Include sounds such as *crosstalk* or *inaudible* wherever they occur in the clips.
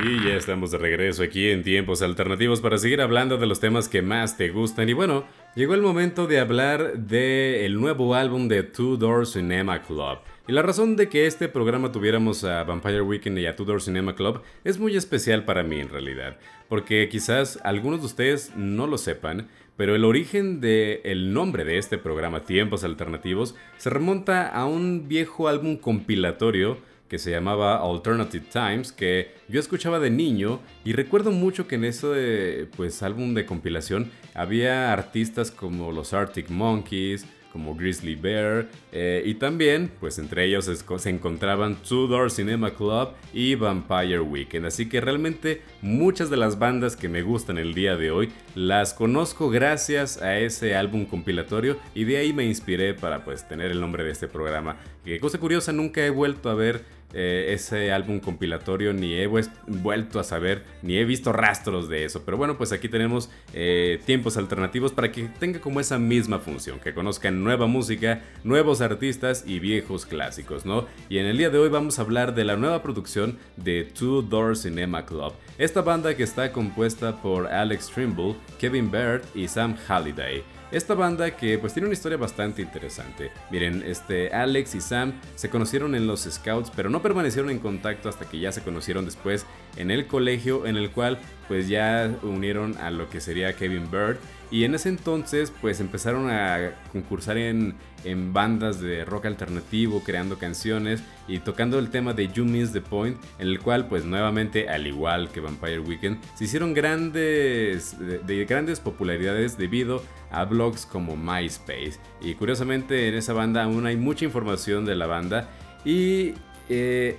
Y ya estamos de regreso aquí en Tiempos Alternativos para seguir hablando de los temas que más te gustan. Y bueno, llegó el momento de hablar del nuevo álbum de Two Door Cinema Club. Y la razón de que este programa tuviéramos a Vampire Weekend y a Two Door Cinema Club es muy especial para mí en realidad. Porque quizás algunos de ustedes no lo sepan, pero el origen del nombre de este programa, Tiempos Alternativos, se remonta a un viejo álbum compilatorio que se llamaba Alternative Times, que yo escuchaba de niño y recuerdo mucho que en ese pues, álbum de compilación había artistas como los Arctic Monkeys, como Grizzly Bear eh, y también pues entre ellos se encontraban Two Door Cinema Club y Vampire Weekend. Así que realmente muchas de las bandas que me gustan el día de hoy las conozco gracias a ese álbum compilatorio y de ahí me inspiré para pues tener el nombre de este programa que cosa curiosa nunca he vuelto a ver eh, ese álbum compilatorio, ni he vuelto a saber, ni he visto rastros de eso. Pero bueno, pues aquí tenemos eh, tiempos alternativos para que tenga como esa misma función, que conozcan nueva música, nuevos artistas y viejos clásicos, ¿no? Y en el día de hoy vamos a hablar de la nueva producción de Two Door Cinema Club. Esta banda que está compuesta por Alex Trimble, Kevin Baird y Sam Halliday. Esta banda que pues tiene una historia bastante interesante. Miren, este Alex y Sam se conocieron en los Scouts, pero no permanecieron en contacto hasta que ya se conocieron después en el colegio en el cual pues ya unieron a lo que sería Kevin Bird y en ese entonces pues empezaron a concursar en, en, bandas de rock alternativo, creando canciones y tocando el tema de You Miss the Point, en el cual pues nuevamente, al igual que Vampire Weekend, se hicieron grandes, de, grandes popularidades debido a blogs como MySpace. Y curiosamente en esa banda aún hay mucha información de la banda y... Eh,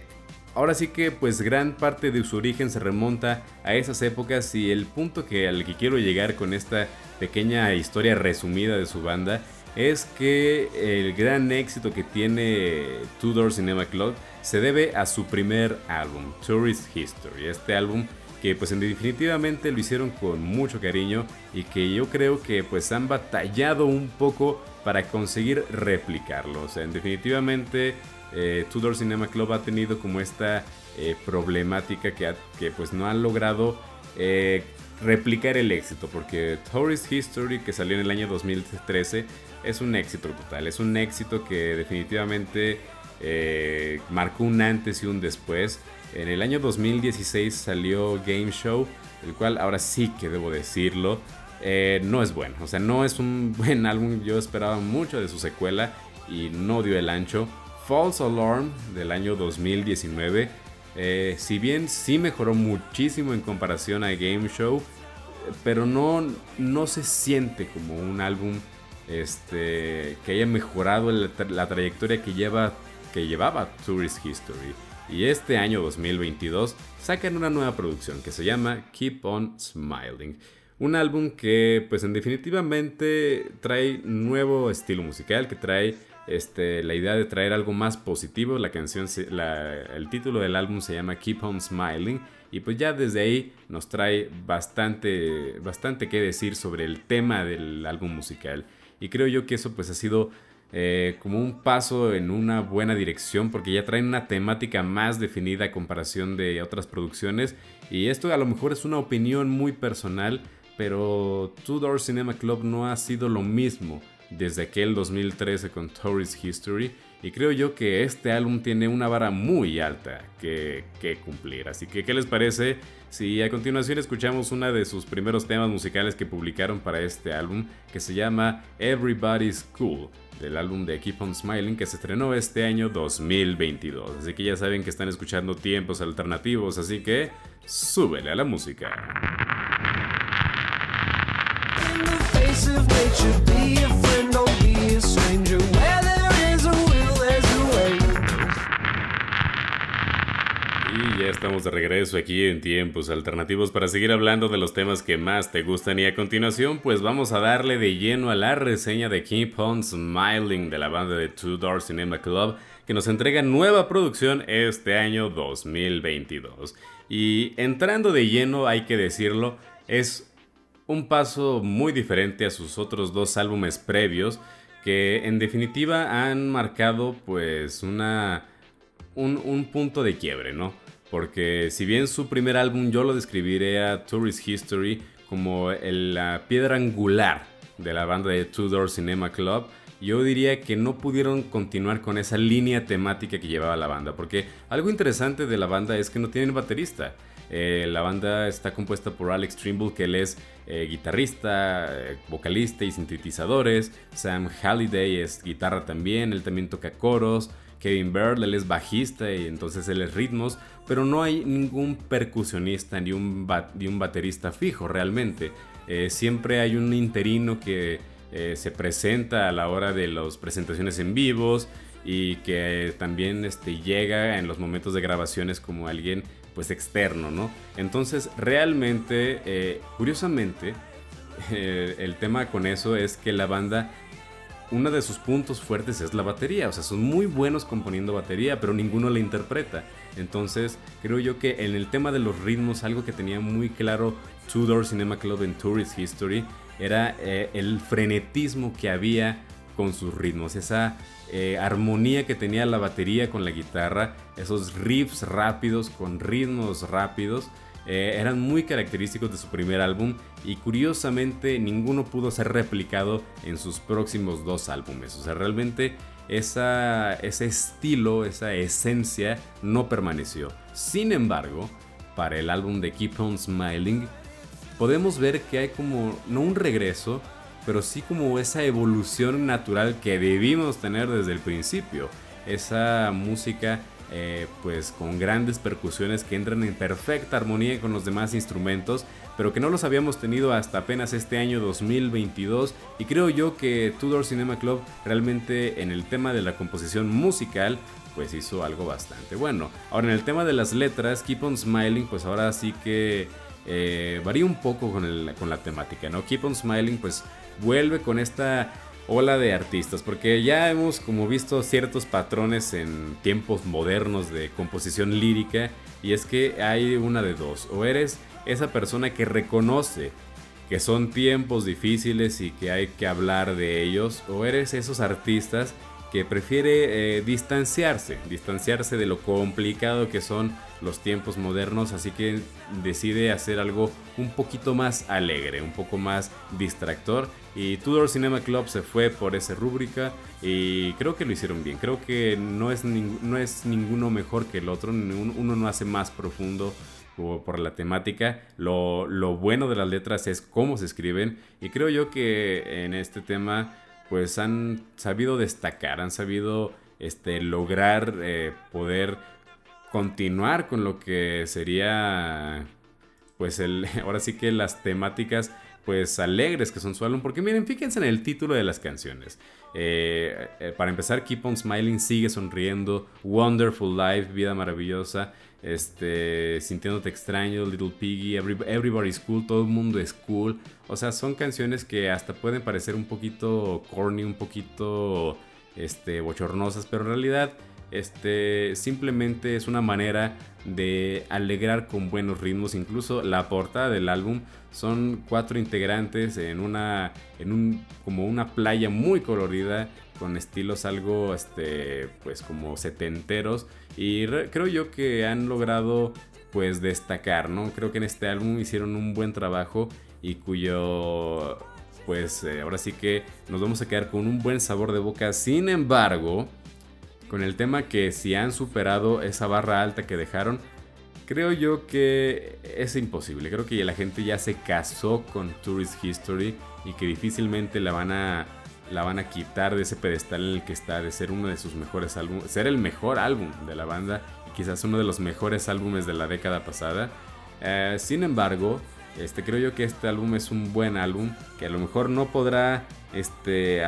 Ahora sí que pues gran parte de su origen se remonta a esas épocas y el punto que al que quiero llegar con esta pequeña historia resumida de su banda es que el gran éxito que tiene Tudor Cinema Club se debe a su primer álbum, Tourist History. Este álbum que pues definitivamente lo hicieron con mucho cariño y que yo creo que pues han batallado un poco para conseguir replicarlo. O sea, definitivamente eh, Tudor Cinema Club ha tenido como esta eh, problemática que, que, pues no ha logrado eh, replicar el éxito, porque Tourist History, que salió en el año 2013, es un éxito total, es un éxito que definitivamente marcó un antes y un después. En el año 2016 salió Game Show, el cual ahora sí que debo decirlo, no es bueno. O sea, no es un *laughs* buen álbum. Yo esperaba mucho de su secuela y no dio el ancho. False Alarm del año 2019, eh, si bien sí mejoró muchísimo en comparación a Game Show, pero no, no se siente como un álbum este, que haya mejorado la, trayectoria que, lleva, que llevaba Tourist History. Y este año 2022 sacan una nueva producción que se llama Keep On Smiling. Un álbum que pues en definitivamente trae nuevo estilo musical, que trae este, la idea de traer algo más positivo. La canción, el título del álbum se llama Keep On Smiling. Y pues ya desde ahí nos trae bastante, bastante que decir sobre el tema del álbum musical. Y creo yo que eso pues ha sido eh, como un paso en una buena dirección porque ya traen una temática más definida a comparación de otras producciones. Y esto a lo mejor es una opinión muy personal, pero Two Door Cinema Club no ha sido lo mismo desde aquel 2013 con Tourist History y creo yo que este álbum tiene una vara muy alta que, cumplir. Así que, ¿qué les parece si a continuación escuchamos uno de sus primeros temas musicales que publicaron para este álbum que se llama Everybody's Cool? del álbum de Keep on Smiling que se estrenó este año 2022. Así que ya saben que están escuchando tiempos alternativos, así que súbele a la música. Y ya estamos de regreso aquí en tiempos alternativos para seguir hablando de los temas que más te gustan y a continuación pues vamos a darle de lleno a la reseña de Keep On Smiling de la banda de Two Door Cinema Club que nos entrega nueva producción este año 2022. Y entrando de lleno hay que decirlo, es un paso muy diferente a sus otros dos álbumes previos que en definitiva han marcado pues una un, punto de quiebre, ¿no? Porque si bien su primer álbum yo lo describiré a Tourist History como la piedra angular de la banda de Two Door Cinema Club, yo diría que no pudieron continuar con esa línea temática que llevaba la banda, porque algo interesante de la banda es que no tienen baterista. Eh, la banda está compuesta por Alex Trimble, que él es eh, guitarrista, eh, vocalista y sintetizadores. Sam Halliday es guitarra también, él también toca coros. Kevin Bird, él es bajista y entonces él es ritmos, pero no hay ningún percusionista ni un, un baterista fijo realmente. siempre hay un interino que se presenta a la hora de las presentaciones en vivos y que también este, llega en los momentos de grabaciones como alguien pues externo, ¿no? Entonces realmente, eh, curiosamente, eh, el tema con eso es que la banda, uno de sus puntos fuertes es la batería, o sea, son muy buenos componiendo batería, pero ninguno la interpreta. Entonces, creo yo que en el tema de los ritmos, algo que tenía muy claro Two Door Cinema Club en Tourist History, era eh, el frenetismo que había con sus ritmos, esa eh, armonía que tenía la batería con la guitarra, esos riffs rápidos con ritmos rápidos, eh, eran muy característicos de su primer álbum y curiosamente ninguno pudo ser replicado en sus próximos dos álbumes. O sea, realmente ese estilo, esa esencia no permaneció. Sin embargo, para el álbum de Keep On Smiling, podemos ver que hay como, no un regreso, pero sí como esa evolución natural que debimos tener desde el principio. Esa música eh, pues con grandes percusiones que entran en perfecta armonía con los demás instrumentos, pero que no los habíamos tenido hasta apenas este año 2022 y creo yo que Tudor Cinema Club realmente en el tema de la composición musical pues hizo algo bastante bueno. Ahora en el tema de las letras, Keep on Smiling pues ahora sí que eh, varía un poco con, con la temática, ¿no? Keep on Smiling pues vuelve con esta ola de artistas, porque ya hemos como visto ciertos patrones en tiempos modernos de composición lírica, y es que hay una de dos, o eres esa persona que reconoce que son tiempos difíciles y que hay que hablar de ellos, o eres esos artistas que prefiere eh, distanciarse, distanciarse de lo complicado que son los tiempos modernos, así que decide hacer algo un poquito más alegre, un poco más distractor. Y Tudor Cinema Club se fue por esa rúbrica y creo que lo hicieron bien. Creo que no es, no es ninguno mejor que el otro, uno no hace más profundo por la temática. Lo, lo bueno de las letras es cómo se escriben y creo yo que en este tema pues han sabido destacar, han sabido este, lograr eh, poder continuar con lo que sería pues el *laughs* ahora sí que las temáticas pues alegres que son su álbum. Porque miren fíjense en el título de las canciones. Eh, eh, para empezar Keep on Smiling sigue sonriendo. Wonderful Life vida maravillosa. Este, Sintiéndote extraño, Little Piggy, Everybody's Cool, Todo el mundo es cool. O sea, son canciones que hasta pueden parecer un poquito corny, un poquito este, bochornosas, pero en realidad este, simplemente es una manera de alegrar con buenos ritmos. Incluso la portada del álbum son cuatro integrantes en una, en un, como una playa muy colorida con estilos algo, este, pues como setenteros y creo yo que han logrado pues destacar, ¿no? Creo que en este álbum hicieron un buen trabajo y cuyo pues eh, ahora sí que nos vamos a quedar con un buen sabor de boca. Sin embargo, con el tema que si han superado esa barra alta que dejaron, creo yo que es imposible. Creo que la gente ya se casó con Tourist History y que difícilmente la van a la van a quitar de ese pedestal en el que está, de ser uno de sus mejores álbumes, ser el mejor álbum de la banda y quizás uno de los mejores álbumes de la década pasada. Eh, sin embargo, este, creo yo que este álbum es un buen álbum que a lo mejor no podrá este,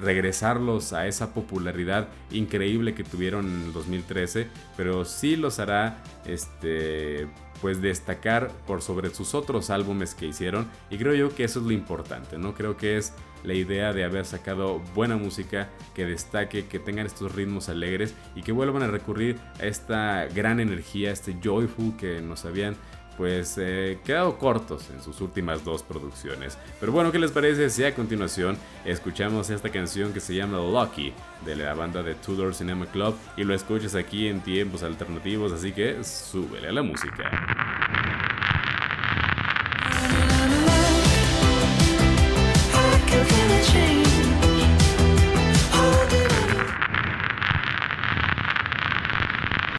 regresarlos a esa popularidad increíble que tuvieron en el 2013, pero sí los hará este, pues destacar por sobre sus otros álbumes que hicieron y creo yo que eso es lo importante, ¿no? Creo que es la idea de haber sacado buena música que destaque, que tengan estos ritmos alegres y que vuelvan a recurrir a esta gran energía, este joyful que nos habían pues eh, quedado cortos en sus últimas dos producciones. Pero bueno, ¿qué les parece si a continuación escuchamos esta canción que se llama Lucky de la banda de Tudor Cinema Club y lo escuchas aquí en tiempos alternativos, así que súbele a la música.